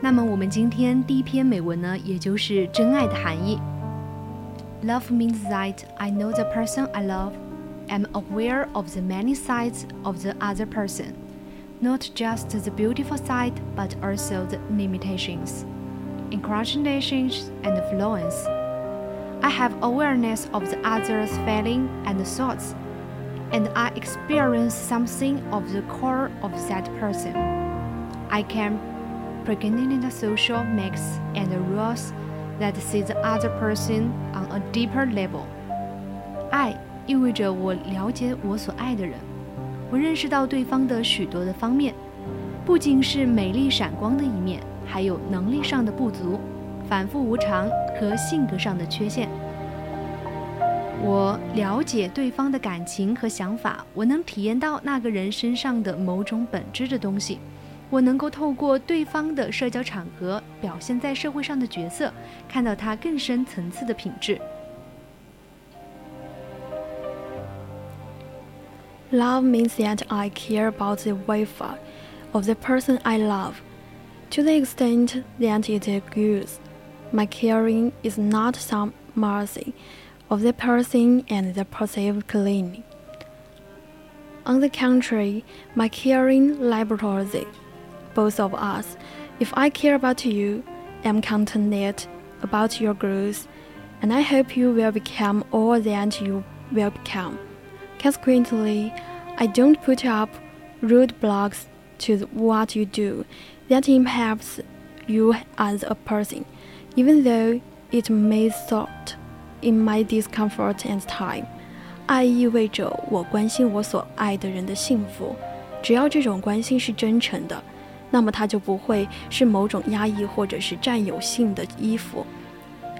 那么我们今天第一篇美文呢，也就是真爱的含义。Love means that I know the person I love, am aware of the many sides of the other person, not just the beautiful side, but also the limitations, inclinations, and flaws. I have awareness of the other's feeling and thoughts, and I experience something of the core of that person. I can Beginning the social mix and rules that see the other person on a deeper level。爱意味着我了解我所爱的人，我认识到对方的许多的方面，不仅是美丽闪光的一面，还有能力上的不足、反复无常和性格上的缺陷。我了解对方的感情和想法，我能体验到那个人身上的某种本质的东西。我能够透过对方的社交场合表现在社会上的角色，看到他更深层次的品质。Love means that I care about the welfare of the person I love, to the extent that it agrees. My caring is not some mercy of the person and the perceived cleaning. On the contrary, my caring liberates both of us. If I care about you, am contented about your growth, and I hope you will become all that you will become. Consequently, I don't put up roadblocks to what you do that impacts you as a person, even though it may result in my discomfort and time. 爱意味着我关心我所爱的人的幸福，只要这种关心是真诚的。 那么它就不会是某种压抑或者是占有性的依附。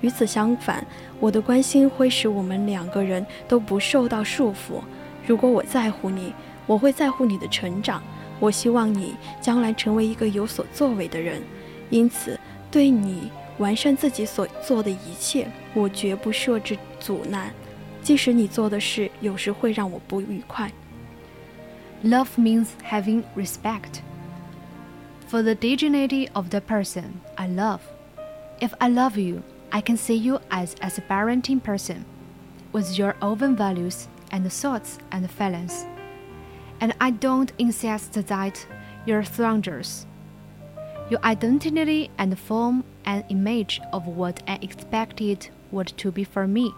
与此相反，我的关心会使我们两个人都不受到束缚。如果我在乎你，我会在乎你的成长。我希望你将来成为一个有所作为的人。因此，对你完善自己所做的一切，我绝不设置阻拦，即使你做的事有时会让我不愉快。Love means having respect. For the dignity of the person I love. If I love you, I can see you as as a parenting person, with your own values and thoughts and feelings. And I don't insist that you're strangers. Your identity and form an image of what I expected would to be for me.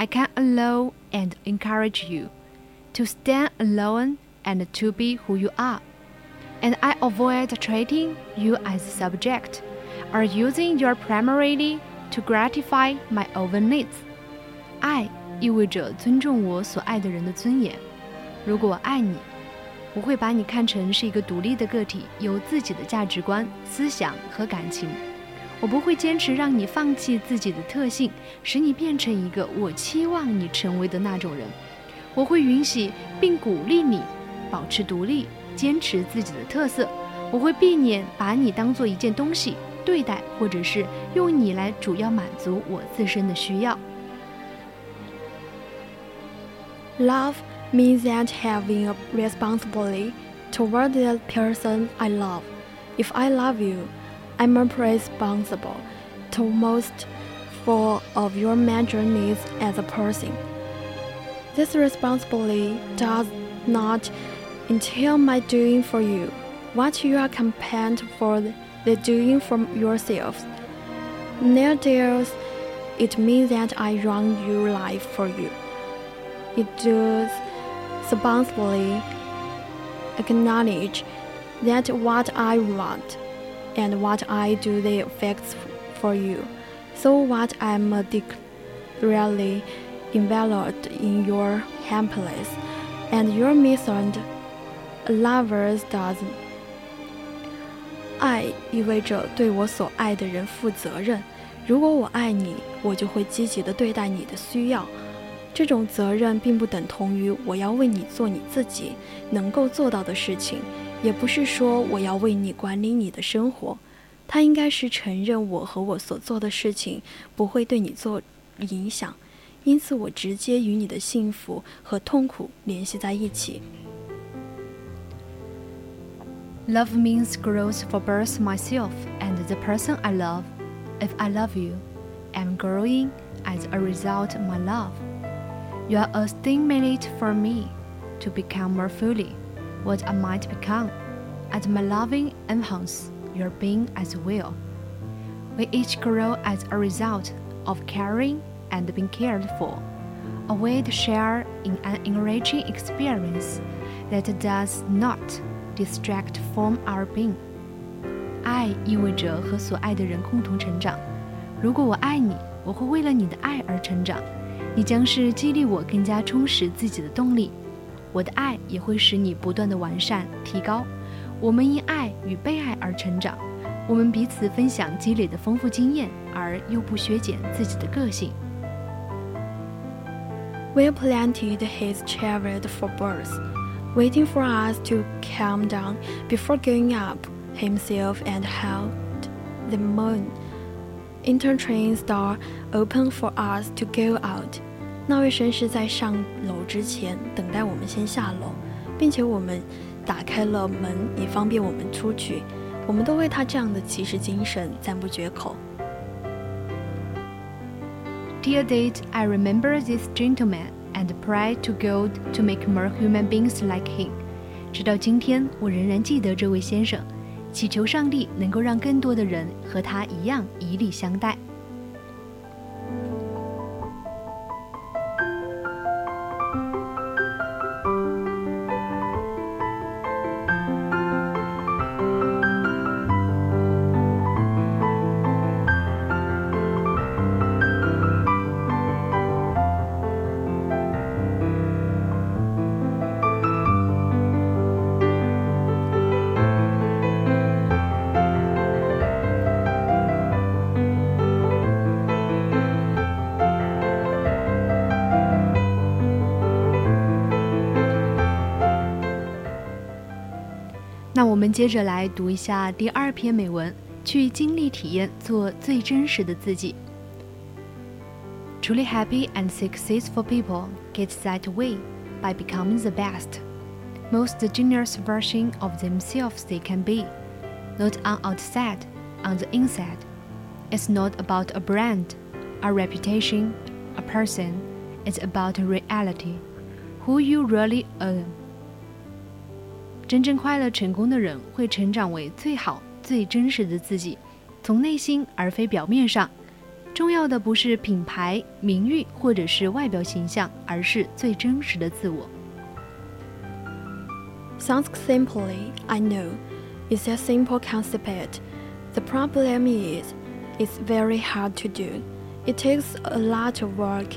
I can allow and encourage you to stand alone and to be who you are and I avoid treating you as subject or using your primarily to gratify my own needs. 爱意味着尊重我所爱的人的尊严。如果爱你，我会把你看成是一个独立的个体，有自己的价值观、思想和感情。我不会坚持让你放弃自己的特性，使你变成一个我期望你成为的那种人。我会允许并鼓励你保持独立。坚持自己的特色，我会避免把你当做一件东西对待，或者是用你来主要满足我自身的需要。Love means that having a responsibility toward the person I love. If I love you, I'm responsible to most for of your major needs as a person. This responsibility does not entail my doing for you what you are competent for the doing for yourselves. Near does it means that I run your life for you. It does responsibly acknowledge that what I want and what I do the effects for you. So what I'm really enveloped in your happiness, and your lovers does. 爱意味着对我所爱的人负责任。如果我爱你，我就会积极的对待你的需要。这种责任并不等同于我要为你做你自己能够做到的事情，也不是说我要为你管理你的生活。它应该是承认我和我所做的事情不会对你做影响，因此我直接与你的幸福和痛苦联系在一起。Love means growth for both myself and the person I love. If I love you, I'm growing as a result of my love. You are a stimulate for me to become more fully what I might become, and my loving enhance your being as well. We each grow as a result of caring and being cared for, a way to share in an enriching experience that does not distract from our being. 爱意味着和所爱的人共同成长。如果我爱你，我会为了你的爱而成长。你将是激励我更加充实自己的动力，我的爱也会使你不断的完善提高。我们因爱与被爱而成长，我们彼此分享积累的丰富经验，而又不削减自己的个性。We planted his chariot for birds, waiting for us to calm down before going up himself and held the moon. Intertrains door open for us to go out. 那位绅士在上楼之前等待我们先下楼，并且我们打开了门以方便我们出去。我们都为他这样的骑士精神赞不绝口。Dear date, I remember this gentleman And pray to God to make more human beings like him. 直到今天，我仍然记得这位先生，祈求上帝能够让更多的人和他一样以礼相待。那我们接着来读一下第二篇美文，去经历体验，做最真实的自己。Truly happy and successful people get that way by becoming the best, most generous version of themselves they can be, not on outside, on the inside. It's not about a brand, a reputation, a person. It's about reality, who you really are. 真正快乐成功的人会成长为最好、最真实的自己，从内心而非表面上。重要的不是品牌、名誉或者是外表形象，而是最真实的自我。Sounds simply, I know. It's a simple concept. The problem is, it's very hard to do. It takes a lot of work,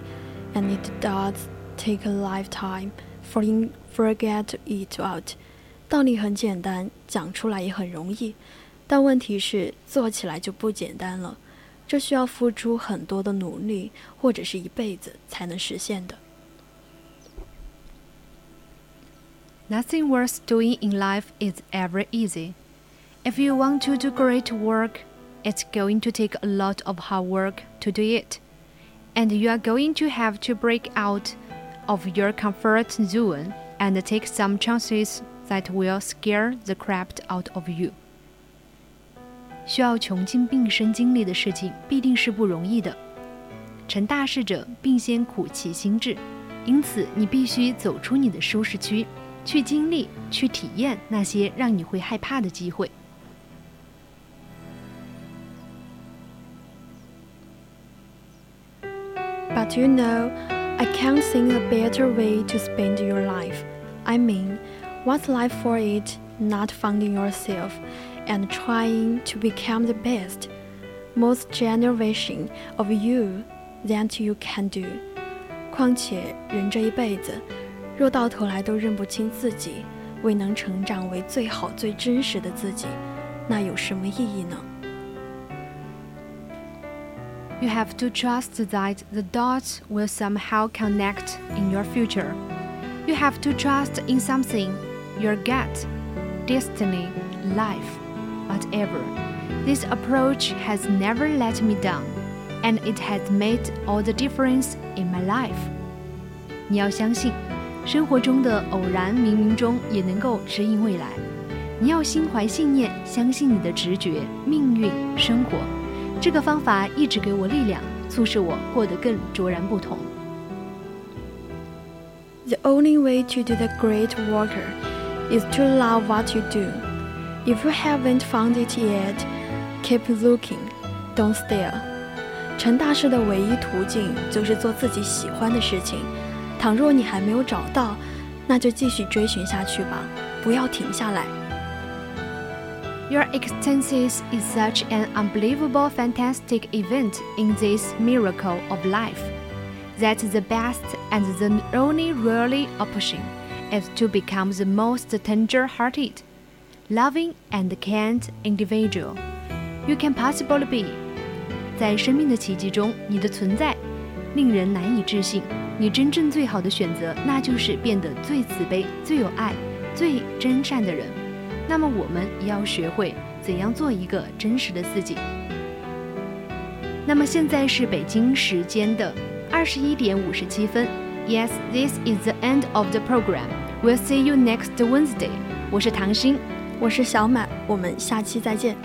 and it does take a lifetime for you forget it out. 道理很简单，讲出来也很容易，但问题是做起来就不简单了。这需要付出很多的努力，或者是一辈子才能实现的。Nothing worth doing in life is ever easy. If you want to do great work, it's going to take a lot of hard work to do it, and you are going to have to break out of your comfort zone and take some chances that will scare the crap out of you。需要穷尽毕生精力的事情，必定是不容易的。成大事者，必先苦其心志。因此，你必须走出你的舒适区，去经历、去体验那些让你会害怕的机会。But you know, I can't think a better way to spend your life. I mean, What's life for it not finding yourself and trying to become the best, most generation of you that you can do? 况且人这一辈子，若到头来都认不清自己，未能成长为最好、最真实的自己，那有什么意义呢？You have to trust that the dots will somehow connect in your future. You have to trust in something, your gut, destiny, life, whatever. This approach has never let me down, and it has made all the difference in my life. 你要相信，生活中的偶然冥冥中也能够指引未来。你要心怀信念，相信你的直觉、命运、生活。这个方法一直给我力量，促使我过得更卓然不同。The only way to do the great work is to love what you do. If you haven't found it yet, Keep looking, don't stare. 成大事的唯一途径就是做自己喜欢的事情。倘若你还没有找到，那就继续追寻下去吧，不要停下来。Your existence is such an unbelievable, fantastic event in this miracle of life that the best and the only really option is to become the most tender-hearted, loving, and kind individual. You can possibly be，在生命的奇迹中，你的存在令人难以置信。你真正最好的选择，那就是变得最慈悲、最有爱、最真善的人。那么，我们也要学会怎样做一个真实的自己。那么，现在是北京时间的二十一点五十七分。Yes, this is the end of the program. We'll see you next Wednesday. 我是唐鑫，我是小满，我们下期再见。